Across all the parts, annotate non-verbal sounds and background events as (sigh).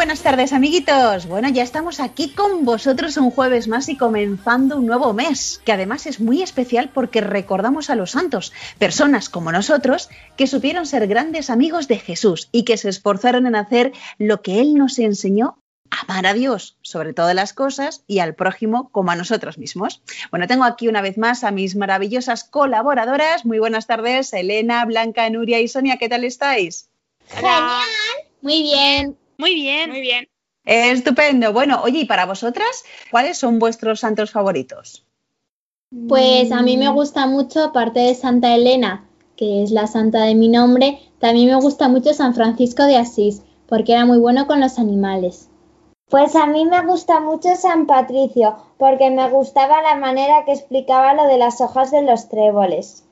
Buenas tardes, amiguitos. Bueno, ya estamos aquí con vosotros un jueves más y comenzando un nuevo mes, que además es muy especial porque recordamos a los santos, personas como nosotros que supieron ser grandes amigos de Jesús y que se esforzaron en hacer lo que Él nos enseñó amar a Dios sobre todas las cosas y al prójimo como a nosotros mismos. Bueno, tengo aquí una vez más a mis maravillosas colaboradoras. Muy buenas tardes, Elena, Blanca, Nuria y Sonia. ¿Qué tal estáis? Genial. Muy bien. Muy bien. Muy bien. Estupendo. Bueno, oye, ¿y para vosotras cuáles son vuestros santos favoritos? Pues a mí me gusta mucho, aparte de Santa Elena, que es la santa de mi nombre, también me gusta mucho San Francisco de Asís, porque era muy bueno con los animales. Pues a mí me gusta mucho San Patricio, porque me gustaba la manera que explicaba lo de las hojas de los tréboles.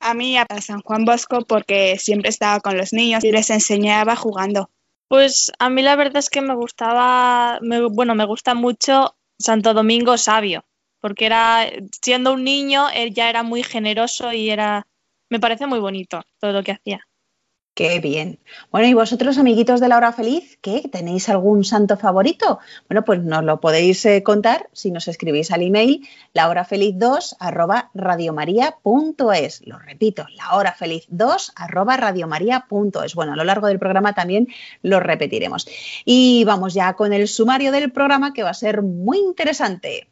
A mí a San Juan Bosco porque siempre estaba con los niños y les enseñaba jugando. Pues a mí la verdad es que me gustaba, bueno, me gusta mucho Santo Domingo Sabio, porque era, siendo un niño, él ya era muy generoso y era, me parece muy bonito todo lo que hacía. Qué bien. Bueno, ¿y vosotros, amiguitos de la hora feliz, qué? ¿Tenéis algún santo favorito? Bueno, pues nos lo podéis eh, contar si nos escribís al email lahorafeliz2 arroba. Lo repito, lahorafeliz2 arroba radiomaria.es. Bueno, a lo largo del programa también lo repetiremos. Y vamos ya con el sumario del programa que va a ser muy interesante.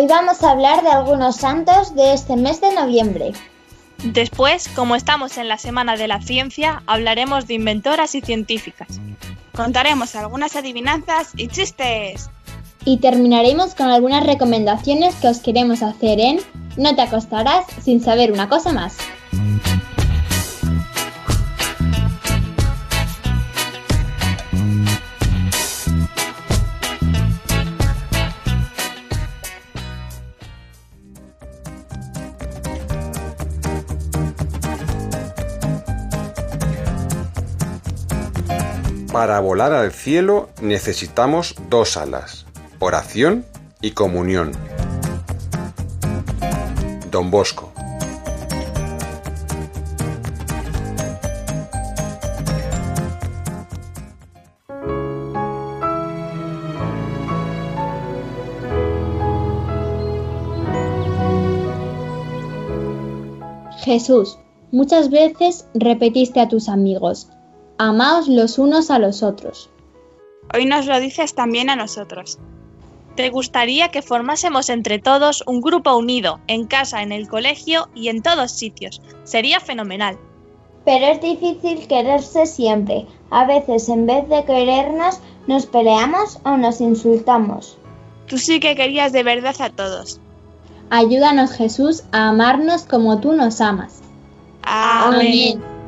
Hoy vamos a hablar de algunos santos de este mes de noviembre. Después, como estamos en la Semana de la Ciencia, hablaremos de inventoras y científicas. Contaremos algunas adivinanzas y chistes. Y terminaremos con algunas recomendaciones que os queremos hacer en No te acostarás sin saber una cosa más. Para volar al cielo necesitamos dos alas, oración y comunión. Don Bosco. Jesús, muchas veces repetiste a tus amigos, amaos los unos a los otros. Hoy nos lo dices también a nosotros. ¿Te gustaría que formásemos entre todos un grupo unido, en casa, en el colegio y en todos sitios? Sería fenomenal. Pero es difícil quererse siempre. A veces en vez de querernos nos peleamos o nos insultamos. Tú sí que querías de verdad a todos. Ayúdanos Jesús a amarnos como tú nos amas. Amén.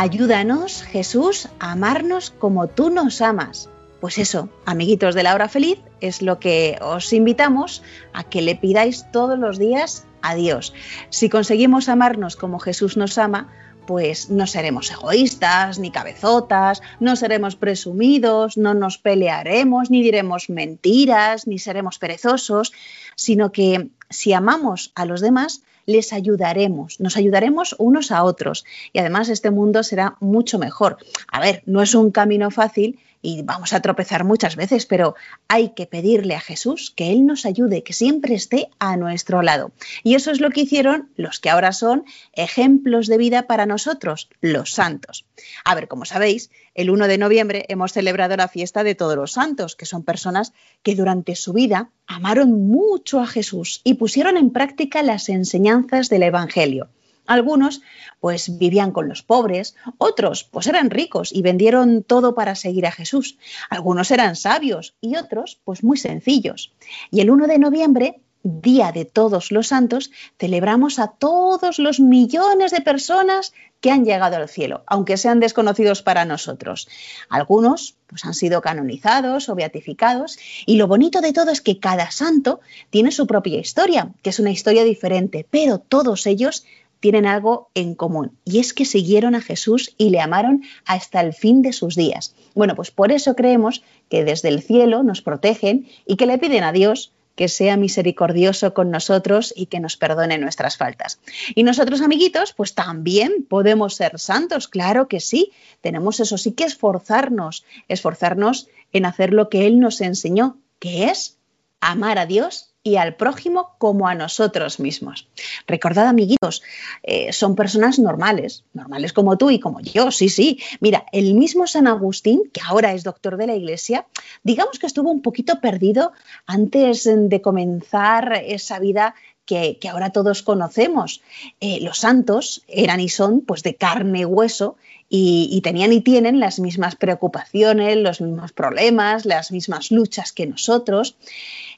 Ayúdanos, Jesús, a amarnos como tú nos amas. Pues eso, amiguitos de la hora feliz, es lo que os invitamos a que le pidáis todos los días a Dios. Si conseguimos amarnos como Jesús nos ama, pues no seremos egoístas ni cabezotas, no seremos presumidos, no nos pelearemos, ni diremos mentiras, ni seremos perezosos, sino que si amamos a los demás, les ayudaremos, nos ayudaremos unos a otros y además este mundo será mucho mejor. A ver, no es un camino fácil y vamos a tropezar muchas veces, pero hay que pedirle a Jesús que Él nos ayude, que siempre esté a nuestro lado. Y eso es lo que hicieron los que ahora son ejemplos de vida para nosotros, los santos. A ver, como sabéis, el 1 de noviembre hemos celebrado la fiesta de todos los santos, que son personas que durante su vida amaron mucho a Jesús y pusieron en práctica las enseñanzas del Evangelio. Algunos pues vivían con los pobres, otros pues eran ricos y vendieron todo para seguir a Jesús. Algunos eran sabios y otros pues muy sencillos. Y el 1 de noviembre Día de Todos los Santos, celebramos a todos los millones de personas que han llegado al cielo, aunque sean desconocidos para nosotros. Algunos pues, han sido canonizados o beatificados y lo bonito de todo es que cada santo tiene su propia historia, que es una historia diferente, pero todos ellos tienen algo en común y es que siguieron a Jesús y le amaron hasta el fin de sus días. Bueno, pues por eso creemos que desde el cielo nos protegen y que le piden a Dios que sea misericordioso con nosotros y que nos perdone nuestras faltas. Y nosotros, amiguitos, pues también podemos ser santos, claro que sí. Tenemos eso sí que esforzarnos, esforzarnos en hacer lo que Él nos enseñó, que es amar a Dios y al prójimo como a nosotros mismos. Recordad, amiguitos, eh, son personas normales, normales como tú y como yo, sí, sí. Mira, el mismo San Agustín, que ahora es doctor de la Iglesia, digamos que estuvo un poquito perdido antes de comenzar esa vida que, ahora todos conocemos. Eh, los santos eran y son pues de carne y hueso y, tenían y tienen las mismas preocupaciones, los mismos problemas, las mismas luchas que nosotros.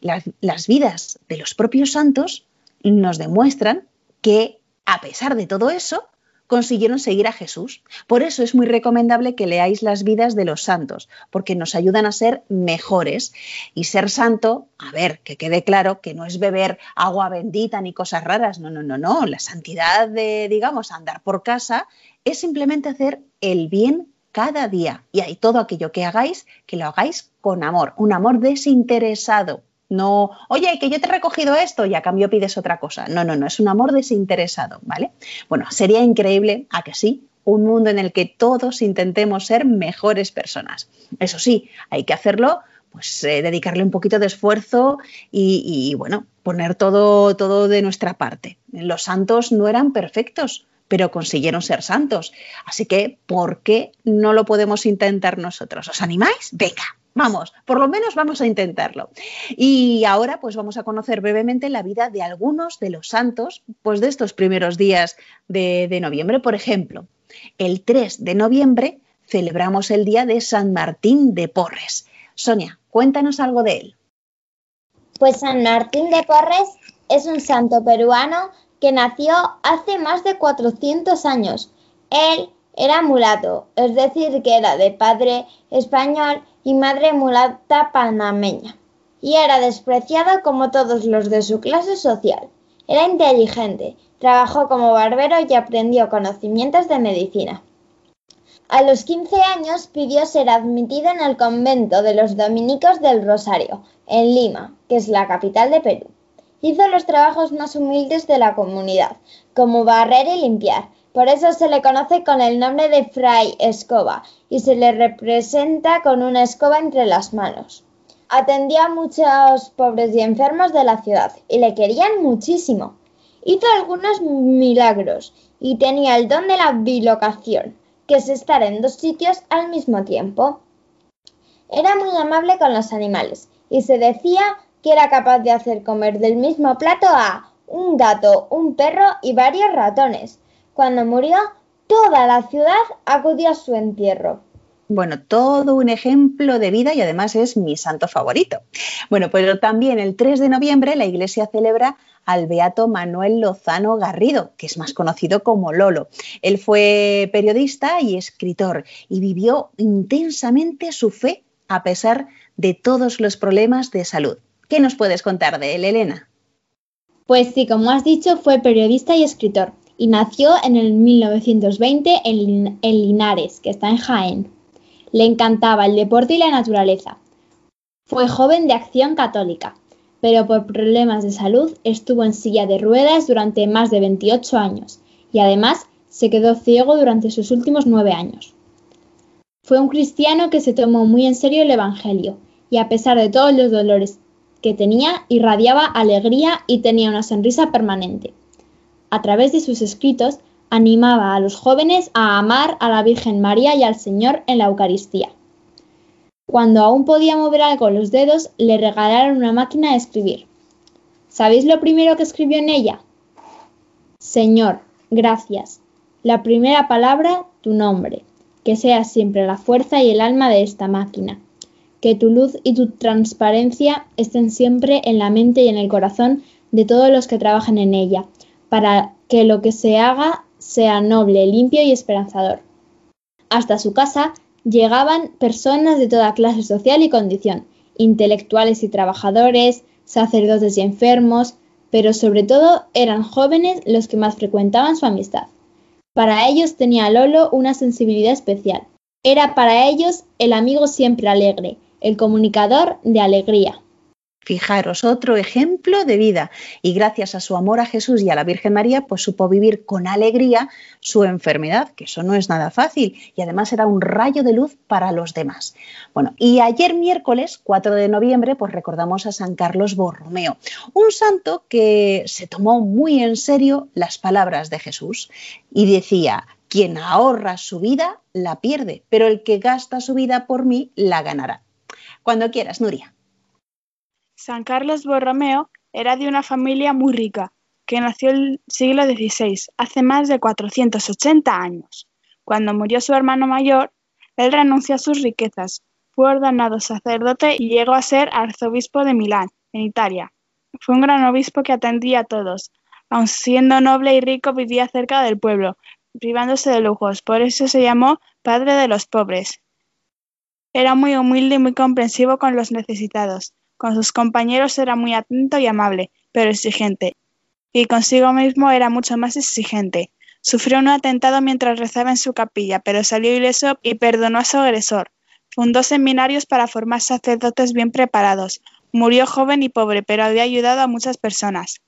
las vidas de los propios santos nos demuestran que a pesar de todo eso, consiguieron seguir a Jesús. Por eso es muy recomendable que leáis las vidas de los santos, porque nos ayudan a ser mejores. Y ser santo, a ver, que quede claro que no es beber agua bendita ni cosas raras, no, no, no, no. La santidad de, digamos, andar por casa es simplemente hacer el bien cada día. Y hay todo aquello que hagáis, que lo hagáis con amor, un amor desinteresado. No, oye, que yo te he recogido esto y a cambio pides otra cosa. No, no, no, es un amor desinteresado, ¿vale? Bueno, sería increíble, a que sí, un mundo en el que todos intentemos ser mejores personas. Eso sí, hay que hacerlo, pues eh, dedicarle un poquito de esfuerzo y, y, bueno, poner todo, todo de nuestra parte. Los santos no eran perfectos, pero consiguieron ser santos. Así que, ¿por qué no lo podemos intentar nosotros? ¿Os animáis? Venga, Vamos, por lo menos vamos a intentarlo. Y ahora pues vamos a conocer brevemente la vida de algunos de los santos pues de estos primeros días de, de noviembre. Por ejemplo, el 3 de noviembre celebramos el día de San Martín de Porres. Sonia, cuéntanos algo de él. Pues San Martín de Porres es un santo peruano que nació hace más de 400 años. Él era mulato, es decir, que era de padre español y madre mulata panameña, y era despreciado como todos los de su clase social. Era inteligente, trabajó como barbero y aprendió conocimientos de medicina. A los 15 años pidió ser admitido en el convento de los dominicos del Rosario, en Lima, que es la capital de Perú. Hizo los trabajos más humildes de la comunidad, como barrer y limpiar, por eso se le conoce con el nombre de Fray Escoba y se le representa con una escoba entre las manos. Atendía a muchos pobres y enfermos de la ciudad y le querían muchísimo. Hizo algunos milagros y tenía el don de la bilocación, que es estar en dos sitios al mismo tiempo. Era muy amable con los animales y se decía que era capaz de hacer comer del mismo plato a un gato, un perro y varios ratones cuando murió, toda la ciudad acudió a su entierro. Bueno, todo un ejemplo de vida y además es mi santo favorito. Bueno, pero también el 3 de noviembre la iglesia celebra al beato Manuel Lozano Garrido, que es más conocido como Lolo. Él fue periodista y escritor y vivió intensamente su fe a pesar de todos los problemas de salud. ¿Qué nos puedes contar de él, Elena? Pues sí, como has dicho, fue periodista y escritor y nació en el 1920 en, Linares, que está en Jaén. Le encantaba el deporte y la naturaleza. Fue joven de acción católica, pero por problemas de salud estuvo en silla de ruedas durante más de 28 años y además se quedó ciego durante sus últimos nueve años. Fue un cristiano que se tomó muy en serio el Evangelio y a pesar de todos los dolores que tenía, irradiaba alegría y tenía una sonrisa permanente. A través de sus escritos, animaba a los jóvenes a amar a la Virgen María y al Señor en la Eucaristía. Cuando aún podía mover algo los dedos, le regalaron una máquina de escribir. ¿Sabéis lo primero que escribió en ella? Señor, gracias. La primera palabra, tu nombre. Que seas siempre la fuerza y el alma de esta máquina. Que tu luz y tu transparencia estén siempre en la mente y en el corazón de todos los que trabajan en ella, para que lo que se haga sea noble, limpio y esperanzador. Hasta su casa llegaban personas de toda clase social y condición, intelectuales y trabajadores, sacerdotes y enfermos, pero sobre todo eran jóvenes los que más frecuentaban su amistad. Para ellos tenía Lolo una sensibilidad especial. Era para ellos el amigo siempre alegre, el comunicador de alegría. Fijaros, otro ejemplo de vida. Y gracias a su amor a Jesús y a la Virgen María, pues supo vivir con alegría su enfermedad, que eso no es nada fácil. Y además era un rayo de luz para los demás. Bueno, y ayer miércoles, 4 de noviembre, pues recordamos a San Carlos Borromeo, un santo que se tomó muy en serio las palabras de Jesús y decía, quien ahorra su vida la pierde, pero el que gasta su vida por mí la ganará. Cuando quieras, Nuria. San Carlos Borromeo era de una familia muy rica, que nació el siglo XVI, hace más de 480 años. Cuando murió su hermano mayor, él renunció a sus riquezas, fue ordenado sacerdote y llegó a ser arzobispo de Milán, en Italia. Fue un gran obispo que atendía a todos. Aun siendo noble y rico, vivía cerca del pueblo, privándose de lujos. Por eso se llamó Padre de los Pobres. Era muy humilde y muy comprensivo con los necesitados. Con sus compañeros era muy atento y amable, pero exigente, y consigo mismo era mucho más exigente. Sufrió un atentado mientras rezaba en su capilla, pero salió ileso y perdonó a su agresor. Fundó seminarios para formar sacerdotes bien preparados. Murió joven y pobre, pero había ayudado a muchas personas.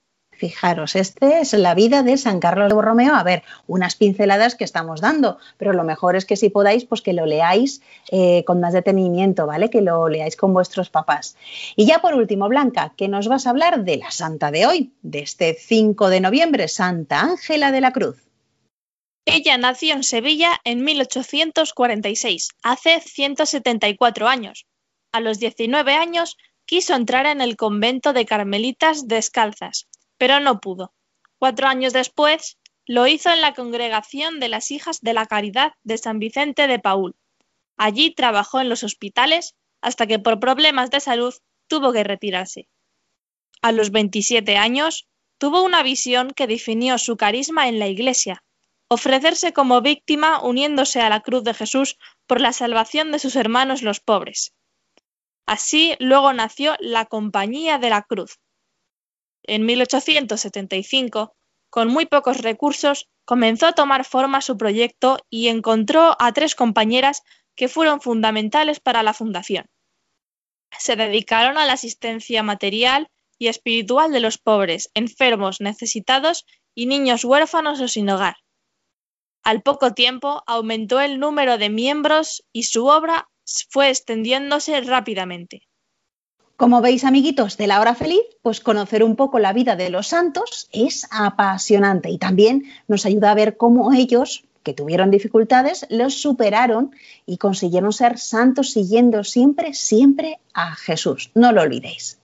Fijaros, esta es la vida de San Carlos de Borromeo. A ver, unas pinceladas que estamos dando, pero lo mejor es que si podáis, pues que lo leáis eh, con más detenimiento, ¿vale? Que lo leáis con vuestros papás. Y ya por último, Blanca, que nos vas a hablar de la santa de hoy, de este 5 de noviembre, Santa Ángela de la Cruz. Ella nació en Sevilla en 1846, hace 174 años. A los 19 años quiso entrar en el convento de Carmelitas Descalzas, pero no pudo. Cuatro años después, lo hizo en la congregación de las Hijas de la Caridad de San Vicente de Paul. Allí trabajó en los hospitales hasta que por problemas de salud tuvo que retirarse. A los 27 años, tuvo una visión que definió su carisma en la Iglesia, ofrecerse como víctima uniéndose a la cruz de Jesús por la salvación de sus hermanos los pobres. Así luego nació la Compañía de la Cruz, en 1875, con muy pocos recursos, comenzó a tomar forma su proyecto y encontró a tres compañeras que fueron fundamentales para la fundación. Se dedicaron a la asistencia material y espiritual de los pobres, enfermos, necesitados y niños huérfanos o sin hogar. Al poco tiempo aumentó el número de miembros y su obra fue extendiéndose rápidamente. Como veis, amiguitos de la hora feliz, pues conocer un poco la vida de los santos es apasionante y también nos ayuda a ver cómo ellos, que tuvieron dificultades, los superaron y consiguieron ser santos siguiendo siempre, siempre a Jesús. No lo olvidéis.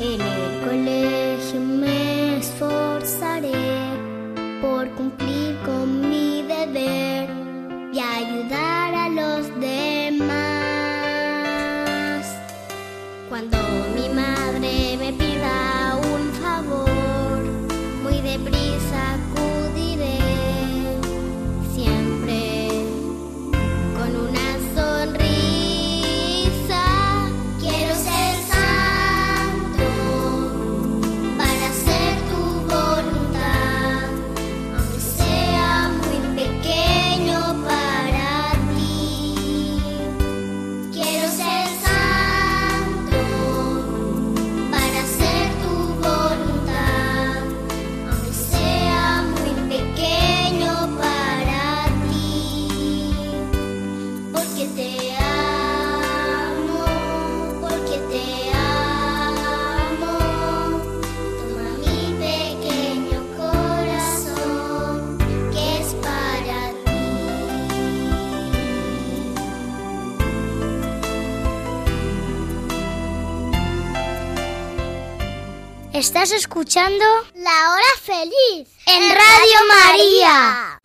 En el colegio me esforzaré por cumplir Estás escuchando La Hora Feliz en Radio María.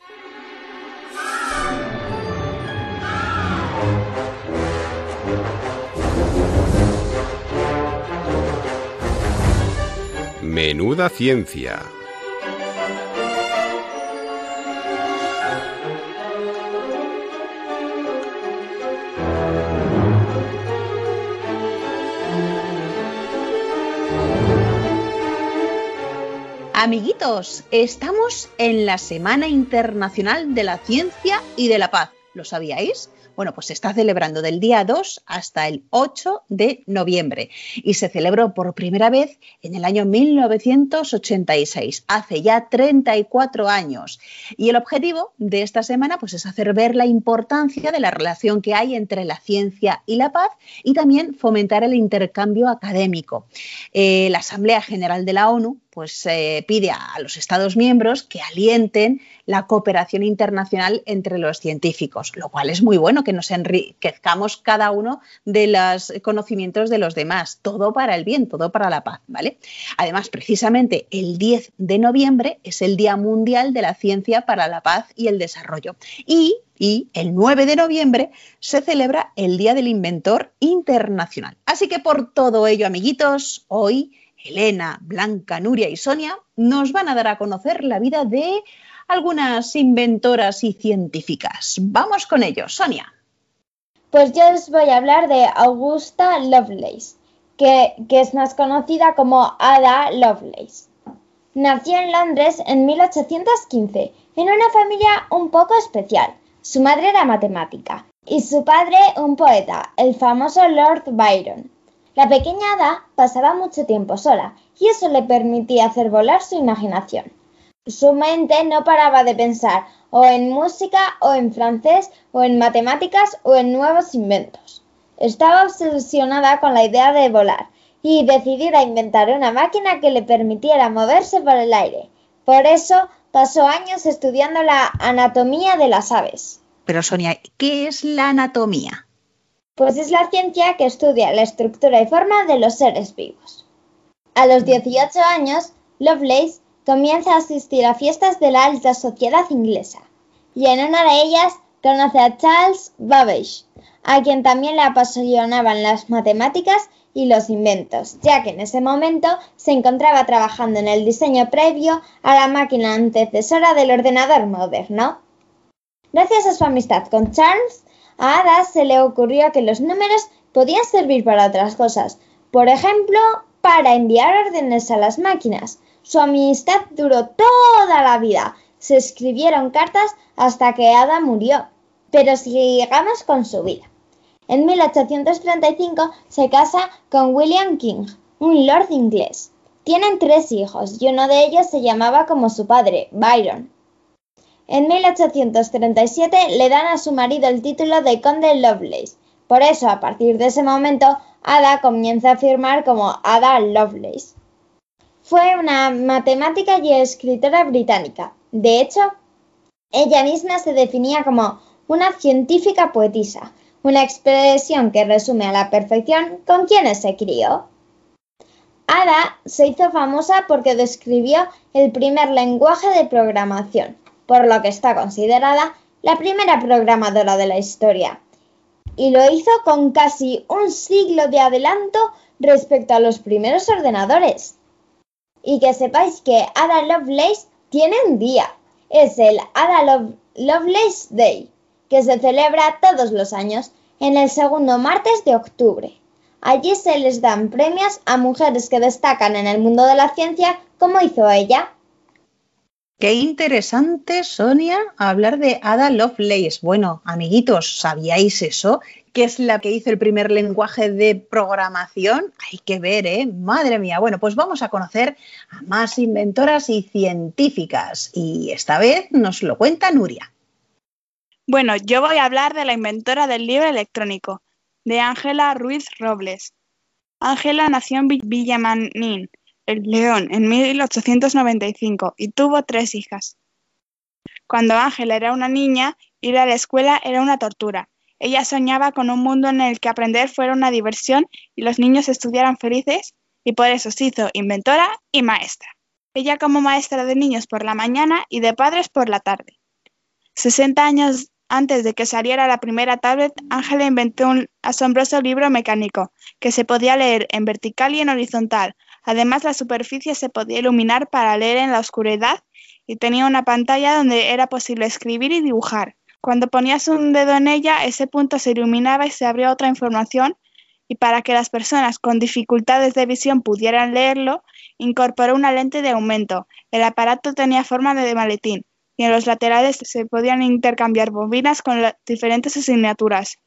Menuda ciencia. Amiguitos, estamos en la Semana Internacional de la Ciencia y de la Paz. ¿Lo sabíais? Bueno, pues se está celebrando del día 2 hasta el 8 de noviembre y se celebró por primera vez en el año 1986, hace ya 34 años. Y el objetivo de esta semana pues, es hacer ver la importancia de la relación que hay entre la ciencia y la paz y también fomentar el intercambio académico. Eh, la Asamblea General de la ONU pues eh, pide a los Estados miembros que alienten la cooperación internacional entre los científicos, lo cual es muy bueno que nos enriquezcamos cada uno de los conocimientos de los demás, todo para el bien, todo para la paz, ¿vale? Además, precisamente el 10 de noviembre es el Día Mundial de la Ciencia para la Paz y el Desarrollo. Y y el 9 de noviembre se celebra el Día del Inventor Internacional. Así que por todo ello, amiguitos, hoy Elena, Blanca, Nuria y Sonia nos van a dar a conocer la vida de algunas inventoras y científicas. Vamos con ellos, Sonia. Pues yo os voy a hablar de Augusta Lovelace, que, que es más conocida como Ada Lovelace. Nació en Londres en 1815, en una familia un poco especial. Su madre era matemática y su padre un poeta, el famoso Lord Byron. La pequeña Ada pasaba mucho tiempo sola y eso le permitía hacer volar su imaginación. Su mente no paraba de pensar o en música o en francés o en matemáticas o en nuevos inventos. Estaba obsesionada con la idea de volar y decidida inventar una máquina que le permitiera moverse por el aire. Por eso pasó años estudiando la anatomía de las aves. Pero Sonia, ¿qué es la anatomía? Pues es la ciencia que estudia la estructura y forma de los seres vivos. A los 18 años, Lovelace comienza a asistir a fiestas de la alta sociedad inglesa, y en una de ellas conoce a Charles Babbage, a quien también le apasionaban las matemáticas y los inventos, ya que en ese momento se encontraba trabajando en el diseño previo a la máquina antecesora del ordenador moderno. Gracias a su amistad con Charles, a Ada se le ocurrió que los números podían servir para otras cosas, por ejemplo, para enviar órdenes a las máquinas. Su amistad duró toda la vida. Se escribieron cartas hasta que Ada murió. Pero sigamos con su vida. En 1835 se casa con William King, un lord inglés. Tienen tres hijos y uno de ellos se llamaba como su padre, Byron. En 1837 le dan a su marido el título de conde Lovelace. Por eso, a partir de ese momento, Ada comienza a firmar como Ada Lovelace. Fue una matemática y escritora británica. De hecho, ella misma se definía como una científica poetisa, una expresión que resume a la perfección con quienes se crió. Ada se hizo famosa porque describió el primer lenguaje de programación, por lo que está considerada la primera programadora de la historia. Y lo hizo con casi un siglo de adelanto respecto a los primeros ordenadores. Y que sepáis que Ada Lovelace tiene un día. Es el Ada Lovelace Day, que se celebra todos los años en el segundo martes de octubre. Allí se les dan premios a mujeres que destacan en el mundo de la ciencia, como hizo ella. Qué interesante, Sonia, hablar de Ada Lovelace. Bueno, amiguitos, ¿sabíais eso? ¿Qué es la que hizo el primer lenguaje de programación? Hay que ver, ¿eh? Madre mía. Bueno, pues vamos a conocer a más inventoras y científicas. Y esta vez nos lo cuenta Nuria. Bueno, yo voy a hablar de la inventora del libro electrónico, de Ángela Ruiz Robles. Ángela nació en Villamanín, el León en 1895 y tuvo tres hijas. Cuando Ángela era una niña, ir a la escuela era una tortura. Ella soñaba con un mundo en el que aprender fuera una diversión y los niños estudiaran felices y por eso se hizo inventora y maestra. Ella como maestra de niños por la mañana y de padres por la tarde. 60 años antes de que saliera la primera tablet, Ángela inventó un asombroso libro mecánico que se podía leer en vertical y en horizontal. Además, la superficie se podía iluminar para leer en la oscuridad y tenía una pantalla donde era posible escribir y dibujar. Cuando ponías un dedo en ella, ese punto se iluminaba y se abría otra información y para que las personas con dificultades de visión pudieran leerlo, incorporó una lente de aumento. El aparato tenía forma de maletín y en los laterales se podían intercambiar bobinas con diferentes asignaturas.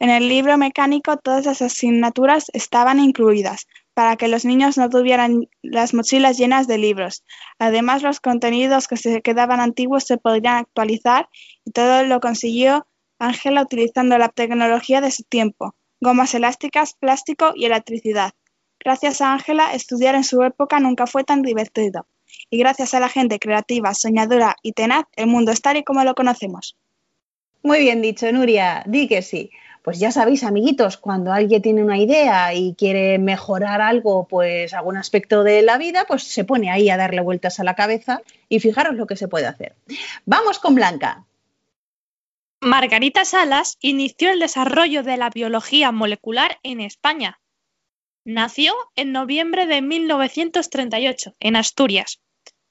En el libro mecánico todas las asignaturas estaban incluidas, para que los niños no tuvieran las mochilas llenas de libros. Además, los contenidos que se quedaban antiguos se podrían actualizar y todo lo consiguió Ángela utilizando la tecnología de su tiempo, gomas elásticas, plástico y electricidad. Gracias a Ángela, estudiar en su época nunca fue tan divertido y gracias a la gente creativa, soñadora y tenaz, el mundo es tal y como lo conocemos. Muy bien dicho, Nuria, di que sí. Pues ya sabéis, amiguitos, cuando alguien tiene una idea y quiere mejorar algo, pues algún aspecto de la vida, pues se pone ahí a darle vueltas a la cabeza y fijaros lo que se puede hacer. Vamos con Blanca. Margarita Salas inició el desarrollo de la biología molecular en España. Nació en noviembre de 1938 en Asturias.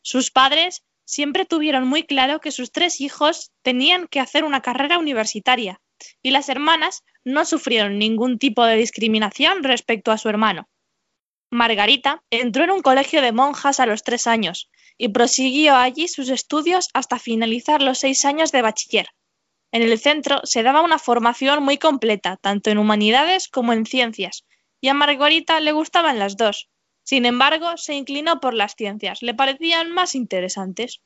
Sus padres siempre tuvieron muy claro que sus tres hijos tenían que hacer una carrera universitaria y las hermanas no sufrieron ningún tipo de discriminación respecto a su hermano. Margarita entró en un colegio de monjas a los tres años y prosiguió allí sus estudios hasta finalizar los seis años de bachiller. En el centro se daba una formación muy completa, tanto en humanidades como en ciencias, y a Margarita le gustaban las dos, sin embargo, se inclinó por las ciencias, le parecían más interesantes.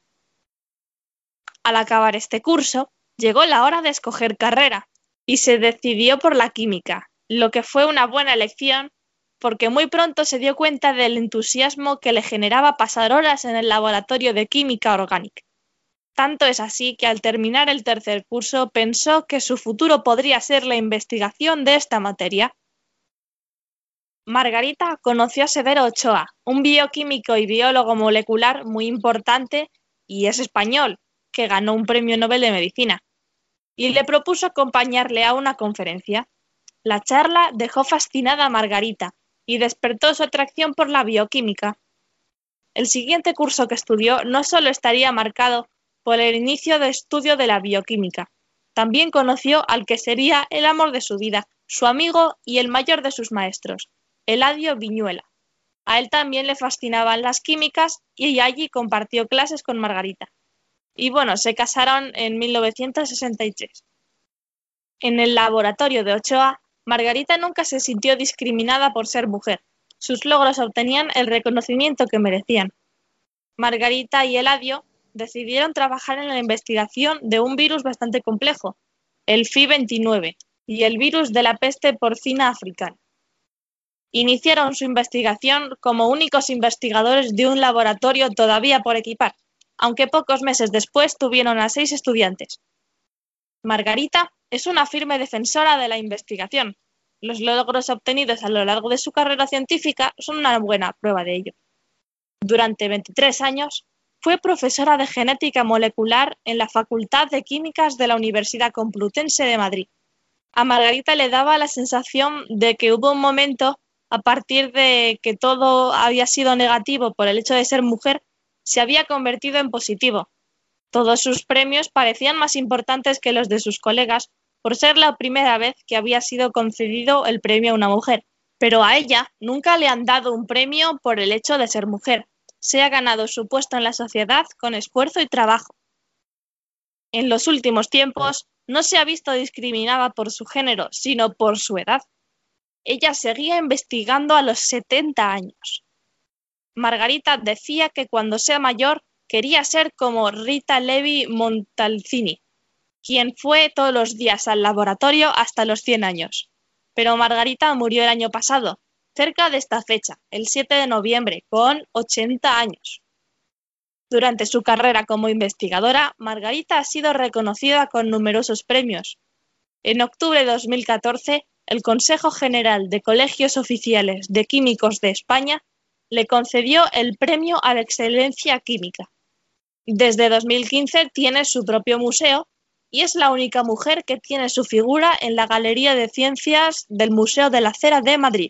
Al acabar este curso, llegó la hora de escoger carrera y se decidió por la química, lo que fue una buena elección porque muy pronto se dio cuenta del entusiasmo que le generaba pasar horas en el laboratorio de química orgánica. Tanto es así que al terminar el tercer curso pensó que su futuro podría ser la investigación de esta materia Margarita conoció a Severo Ochoa, un bioquímico y biólogo molecular muy importante y es español, que ganó un premio Nobel de Medicina, y le propuso acompañarle a una conferencia. La charla dejó fascinada a Margarita y despertó su atracción por la bioquímica. El siguiente curso que estudió no solo estaría marcado por el inicio de estudio de la bioquímica, también conoció al que sería el amor de su vida, su amigo y el mayor de sus maestros, Eladio Viñuela. A él también le fascinaban las químicas y allí compartió clases con Margarita. Y bueno, se casaron en 1963. En el laboratorio de Ochoa, Margarita nunca se sintió discriminada por ser mujer. Sus logros obtenían el reconocimiento que merecían. Margarita y Eladio decidieron trabajar en la investigación de un virus bastante complejo, el FI-29, y el virus de la peste porcina africana iniciaron su investigación como únicos investigadores de un laboratorio todavía por equipar, aunque pocos meses después tuvieron a seis estudiantes. Margarita es una firme defensora de la investigación. Los logros obtenidos a lo largo de su carrera científica son una buena prueba de ello. Durante 23 años fue profesora de genética molecular en la Facultad de Químicas de la Universidad Complutense de Madrid. A Margarita le daba la sensación de que hubo un momento a partir de que todo había sido negativo por el hecho de ser mujer, se había convertido en positivo. Todos sus premios parecían más importantes que los de sus colegas por ser la primera vez que había sido concedido el premio a una mujer. Pero a ella nunca le han dado un premio por el hecho de ser mujer. Se ha ganado su puesto en la sociedad con esfuerzo y trabajo. En los últimos tiempos no se ha visto discriminada por su género, sino por su edad. Ella seguía investigando a los 70 años. Margarita decía que cuando sea mayor quería ser como Rita Levi Montalcini, quien fue todos los días al laboratorio hasta los 100 años. Pero Margarita murió el año pasado, cerca de esta fecha, el 7 de noviembre, con 80 años. Durante su carrera como investigadora, Margarita ha sido reconocida con numerosos premios. En octubre de 2014 el Consejo General de Colegios Oficiales de Químicos de España le concedió el Premio a la Excelencia Química. Desde 2015 tiene su propio museo y es la única mujer que tiene su figura en la Galería de Ciencias del Museo de la Cera de Madrid.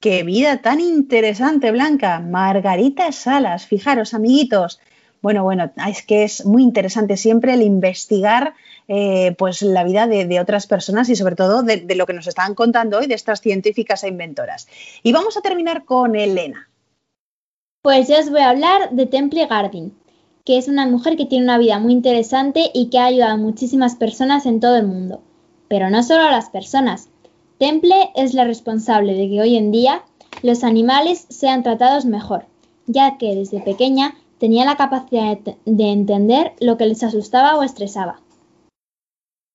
Qué vida tan interesante, Blanca. Margarita Salas, fijaros, amiguitos. Bueno, bueno, es que es muy interesante siempre el investigar eh, pues la vida de, otras personas y sobre todo de, lo que nos estaban contando hoy de estas científicas e inventoras. Y vamos a terminar con Elena. Pues yo os voy a hablar de Temple Gardin, que es una mujer que tiene una vida muy interesante y que ha ayudado a muchísimas personas en todo el mundo. Pero no solo a las personas. Temple es la responsable de que hoy en día los animales sean tratados mejor, ya que desde pequeña tenía la capacidad de entender lo que les asustaba o estresaba.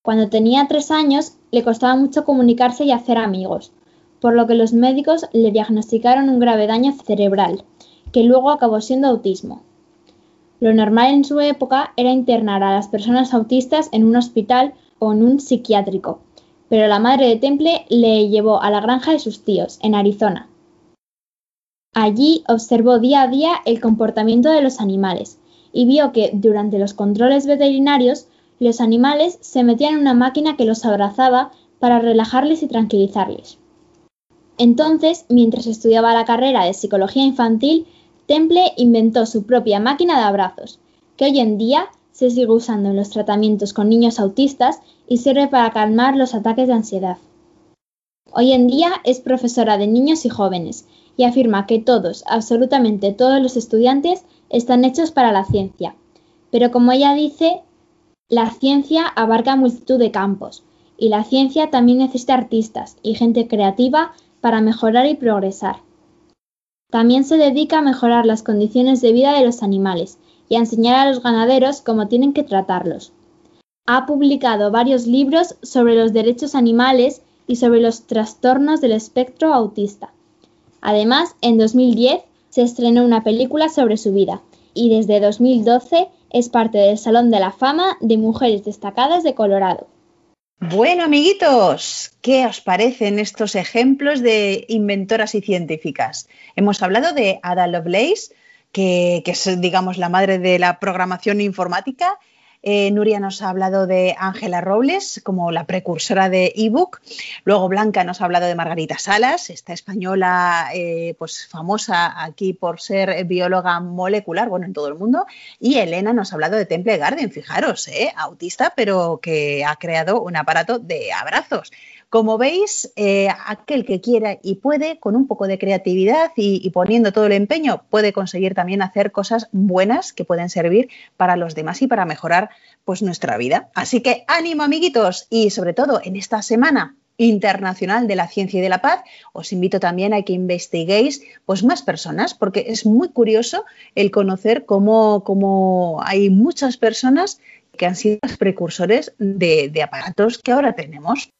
Cuando tenía tres años le costaba mucho comunicarse y hacer amigos, por lo que los médicos le diagnosticaron un grave daño cerebral, que luego acabó siendo autismo. Lo normal en su época era internar a las personas autistas en un hospital o en un psiquiátrico, pero la madre de Temple le llevó a la granja de sus tíos, en Arizona. Allí observó día a día el comportamiento de los animales y vio que durante los controles veterinarios los animales se metían en una máquina que los abrazaba para relajarles y tranquilizarles. Entonces, mientras estudiaba la carrera de psicología infantil, Temple inventó su propia máquina de abrazos, que hoy en día se sigue usando en los tratamientos con niños autistas y sirve para calmar los ataques de ansiedad. Hoy en día es profesora de niños y jóvenes y afirma que todos, absolutamente todos los estudiantes, están hechos para la ciencia. Pero como ella dice, la ciencia abarca multitud de campos y la ciencia también necesita artistas y gente creativa para mejorar y progresar. También se dedica a mejorar las condiciones de vida de los animales y a enseñar a los ganaderos cómo tienen que tratarlos. Ha publicado varios libros sobre los derechos animales y sobre los trastornos del espectro autista. Además, en 2010 se estrenó una película sobre su vida y desde 2012 es parte del Salón de la Fama de Mujeres Destacadas de Colorado. Bueno, amiguitos, ¿qué os parecen estos ejemplos de inventoras y científicas? Hemos hablado de Ada Lovelace, que, que es, digamos, la madre de la programación informática, eh, Nuria nos ha hablado de Ángela Robles como la precursora de ebook. Luego Blanca nos ha hablado de Margarita Salas, esta española eh, pues famosa aquí por ser bióloga molecular, bueno, en todo el mundo. Y Elena nos ha hablado de Temple Garden, fijaros, eh, autista, pero que ha creado un aparato de abrazos. Como veis, eh, aquel que quiera y puede, con un poco de creatividad y, poniendo todo el empeño, puede conseguir también hacer cosas buenas que pueden servir para los demás y para mejorar pues, nuestra vida. Así que ánimo, amiguitos, y sobre todo en esta semana internacional de la ciencia y de la paz, os invito también a que investiguéis pues, más personas, porque es muy curioso el conocer cómo, hay muchas personas que han sido los precursores de aparatos que ahora tenemos.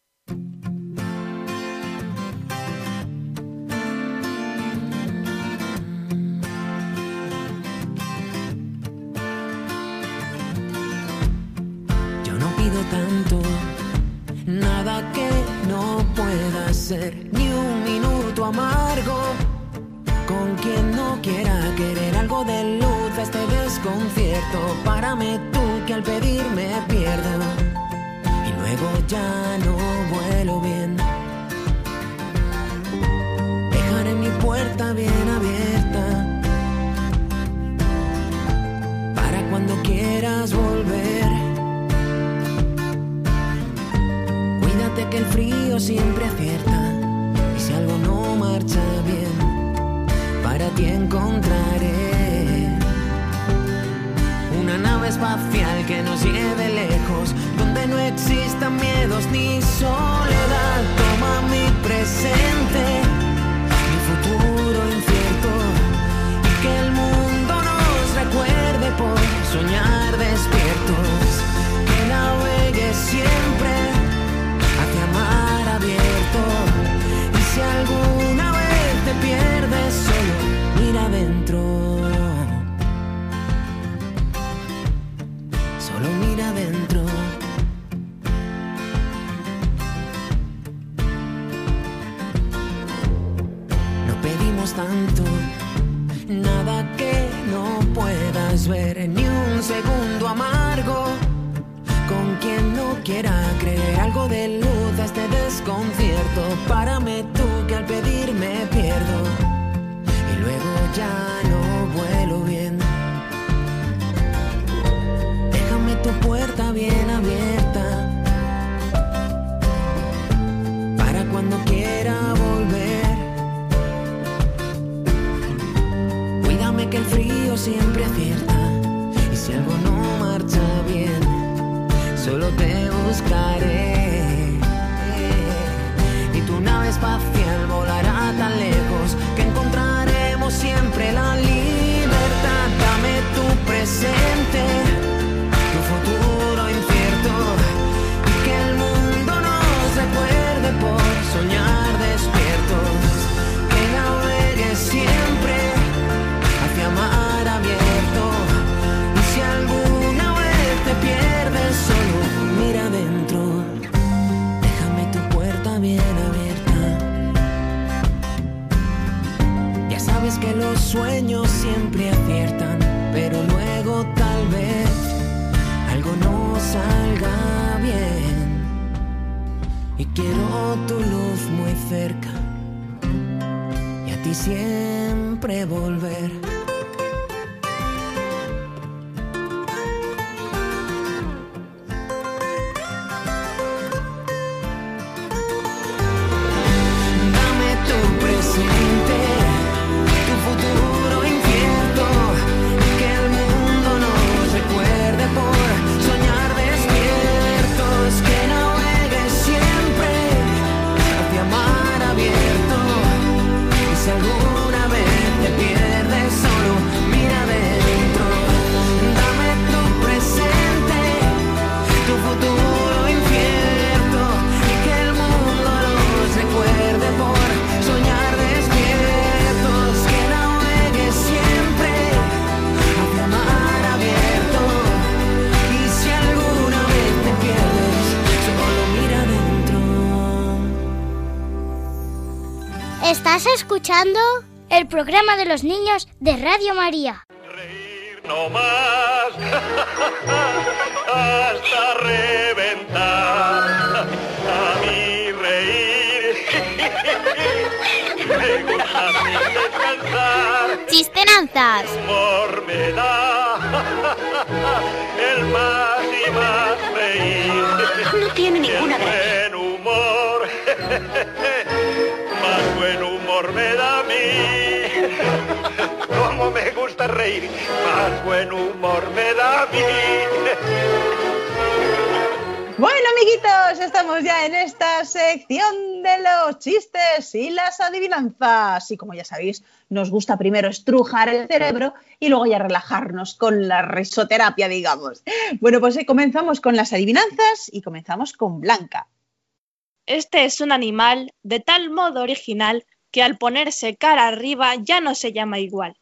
Yo no pido tanto, nada que no pueda ser, ni un minuto amargo. Con quien no quiera querer algo de luz a este desconcierto, párame tú que al pedir me pierdo luego ya no vuelo bien. Dejaré mi puerta bien abierta para cuando quieras volver. Cuídate que el frío siempre acierta y si algo no marcha bien, para ti encontraré nave espacial que nos lleve lejos no existan miedos ni soledad. Toma mi presente, mi futuro incierto y que el mundo nos recuerde por soñar despiertos. Que navegue siempre hacia mar abierto y si alguna vez te pierdes solo mira adentro. Nada que no puedas ver, ni un segundo amargo. Con quien no quiera creer algo de luz a este desconcierto, párame tú programa de los niños de Radio María. no más (laughs) hasta reventar. A mí reír (laughs) me gusta sin descansar. Chistenanzas. Humor me da (laughs) el más y más reír. No tiene ninguna gracia. Buen humor, gusta reír, más buen humor me da a mí. Bueno, amiguitos, estamos ya en esta sección de los chistes y las adivinanzas. Y como ya sabéis, nos gusta primero estrujar el cerebro y luego ya relajarnos con la risoterapia, digamos. Bueno, pues eh, comenzamos con las adivinanzas y comenzamos con Blanca. Este es un animal de tal modo original que al ponerse cara arriba ya no se llama igual.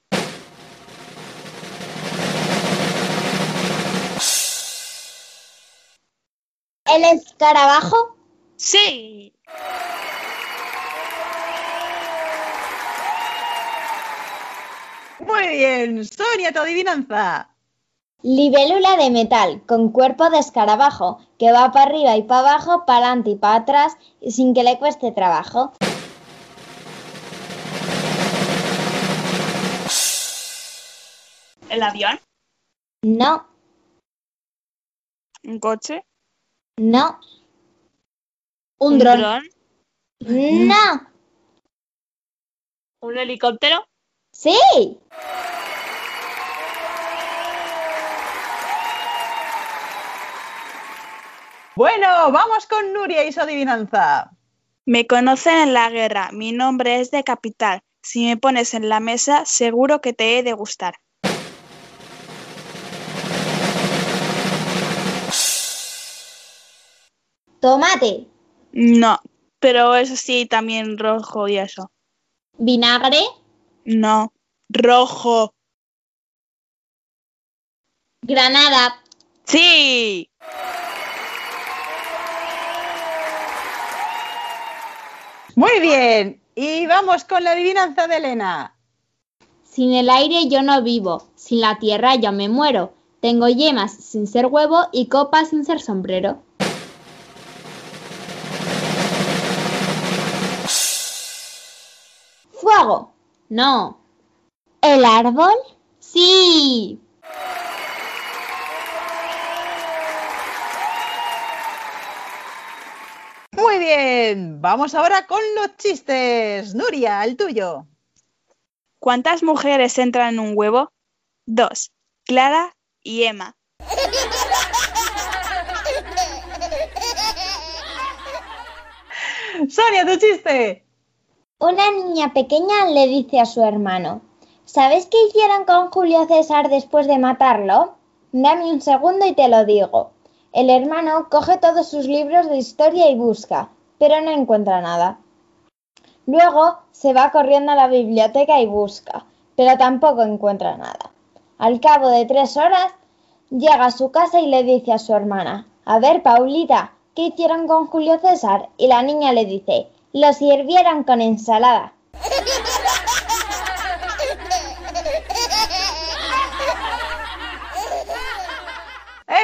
¿El escarabajo? Sí. Muy bien, Sonia, tu adivinanza. Libélula de metal, con cuerpo de escarabajo, que va para arriba y para abajo, para adelante y para atrás, y sin que le cueste trabajo. ¿El avión? No, ¿Un coche? No, Un dron. no. ¿Un helicóptero? Sí. Bueno, vamos con Nuria y su adivinanza. Me conocen en la guerra. Mi nombre es de capital. Si me pones en la mesa, seguro que te he de gustar. Tomate, No, pero eso sí, también rojo y eso. Vinagre. No, rojo. Granada. Sí. Muy bien, y vamos con la adivinanza de Elena. Sin el aire yo no vivo, sin la tierra yo me muero. Tengo yemas sin ser huevo y copas sin ser sombrero. No. ¿El árbol? Sí. Muy bien, vamos ahora con los chistes. Nuria, el tuyo. ¿Cuántas mujeres entran en un huevo? Dos. Clara y Emma. Sonia, tu chiste. Una niña pequeña le dice a su hermano, ¿sabes qué hicieron con Julio César después de matarlo? Dame un segundo y te lo digo. El hermano coge todos sus libros de historia y busca, pero no encuentra nada. Luego se va corriendo a la biblioteca y busca, pero tampoco encuentra nada. Al cabo de tres horas, llega a su casa y le dice a su hermana, a ver, Paulita, ¿qué hicieron con Julio César? Y la niña le dice, lo sirvieron con ensalada.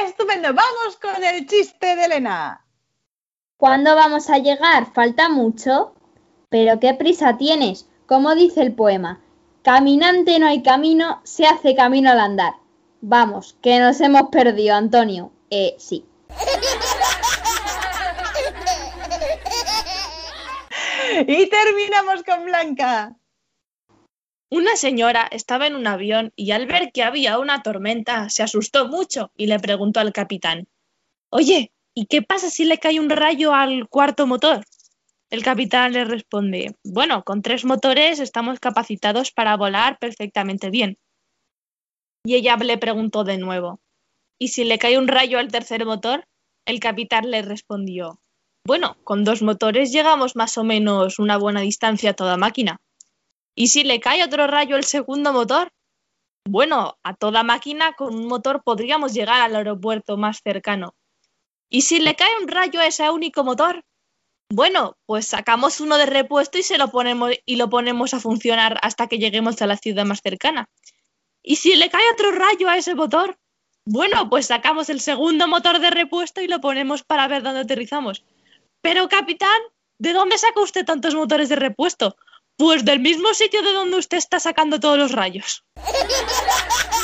Estupendo, vamos con el chiste de Elena. ¿Cuándo vamos a llegar? Falta mucho. Pero qué prisa tienes, como dice el poema. Caminante no hay camino, se hace camino al andar. Vamos, que nos hemos perdido, Antonio. Eh, sí. (laughs) Y terminamos con Blanca. Una señora estaba en un avión y al ver que había una tormenta se asustó mucho y le preguntó al capitán, Oye, ¿y qué pasa si le cae un rayo al cuarto motor? El capitán le responde, Bueno, con tres motores estamos capacitados para volar perfectamente bien. Y ella le preguntó de nuevo, ¿y si le cae un rayo al tercer motor? El capitán le respondió, Bueno, con dos motores llegamos más o menos una buena distancia a toda máquina. ¿Y si le cae otro rayo al segundo motor? Bueno, a toda máquina con un motor podríamos llegar al aeropuerto más cercano. ¿Y si le cae un rayo a ese único motor? Bueno, pues sacamos uno de repuesto y se lo ponemos y lo ponemos a funcionar hasta que lleguemos a la ciudad más cercana. ¿Y si le cae otro rayo a ese motor? Bueno, pues sacamos el segundo motor de repuesto y lo ponemos para ver dónde aterrizamos. Pero, capitán, ¿de dónde saca usted tantos motores de repuesto? Pues del mismo sitio de donde usted está sacando todos los rayos. (laughs)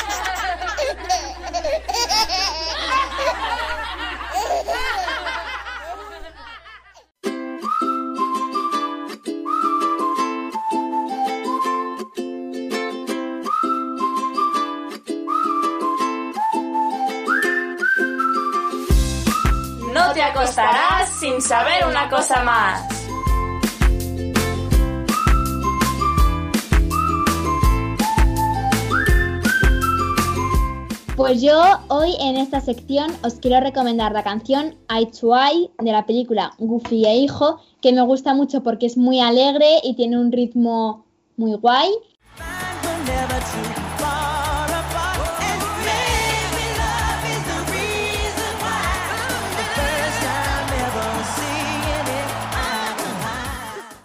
Te acostarás sin saber una cosa más. Pues yo hoy en esta sección os quiero recomendar la canción Eye to Eye de la película Goofy e Hijo, que me gusta mucho porque es muy alegre y tiene un ritmo muy guay.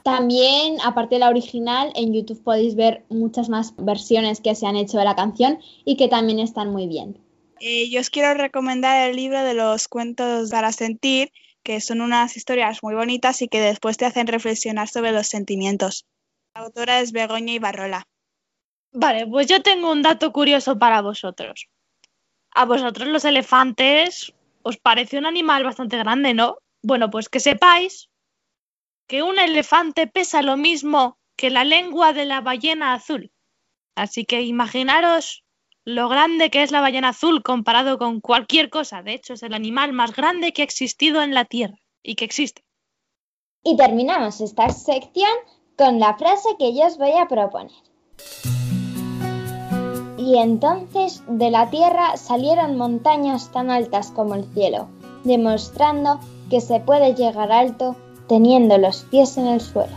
También, aparte de la original, en YouTube podéis ver muchas más versiones que se han hecho de la canción y que también están muy bien. Eh, yo os quiero recomendar el libro de los cuentos para sentir, que son unas historias muy bonitas y que después te hacen reflexionar sobre los sentimientos. La autora es Begoña Ibarrola. Vale, pues yo tengo un dato curioso para vosotros. A vosotros los elefantes os parece un animal bastante grande, ¿no? Bueno, pues que sepáis que un elefante pesa lo mismo que la lengua de la ballena azul. Así que imaginaros lo grande que es la ballena azul comparado con cualquier cosa. De hecho, es el animal más grande que ha existido en la Tierra y que existe. Y terminamos esta sección con la frase que yo os voy a proponer. Y entonces de la tierra salieron montañas tan altas como el cielo, demostrando que se puede llegar alto teniendo los pies en el suelo.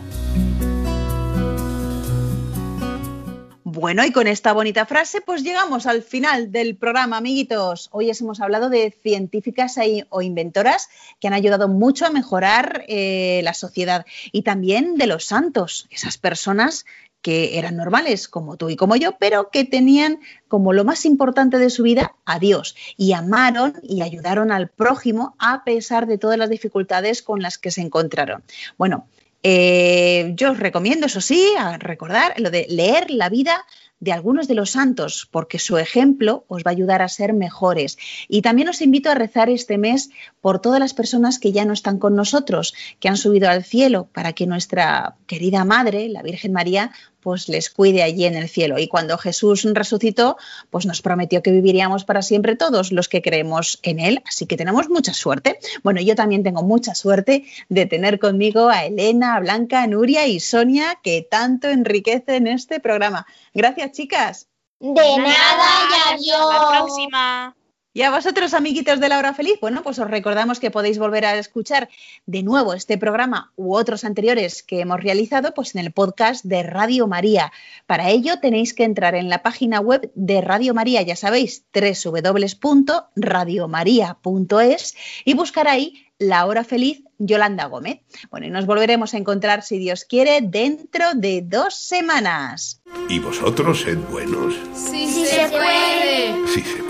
Bueno, y con esta bonita frase, pues llegamos al final del programa, amiguitos. Hoy hemos hablado de científicas e- o inventoras que han ayudado mucho a mejorar eh, la sociedad y también de los santos, esas personas que eran normales como tú y como yo, pero que tenían como lo más importante de su vida a Dios y amaron y ayudaron al prójimo a pesar de todas las dificultades con las que se encontraron. Bueno, Eh, yo os recomiendo, eso sí, a recordar lo de leer la vida de algunos de los santos, porque su ejemplo os va a ayudar a ser mejores. Y también os invito a rezar este mes por todas las personas que ya no están con nosotros, que han subido al cielo, para que nuestra querida Madre, la Virgen María, pues les cuide allí en el cielo. Y cuando Jesús resucitó, pues nos prometió que viviríamos para siempre todos los que creemos en Él. Así que tenemos mucha suerte. Bueno, yo también tengo mucha suerte de tener conmigo a Elena, a Blanca, a Nuria y Sonia, que tanto enriquecen este programa. Gracias, chicas. De nada, ya Hasta la próxima. Y a vosotros, amiguitos de la hora feliz, bueno, pues os recordamos que podéis volver a escuchar de nuevo este programa u otros anteriores que hemos realizado pues en el podcast de Radio María. Para ello tenéis que entrar en la página web de Radio María, ya sabéis, www.radiomaria.es y buscar ahí la hora feliz Yolanda Gómez. Bueno, y nos volveremos a encontrar, si Dios quiere, dentro de dos semanas. ¿Y vosotros sed buenos? Sí, se puede. Sí se puede.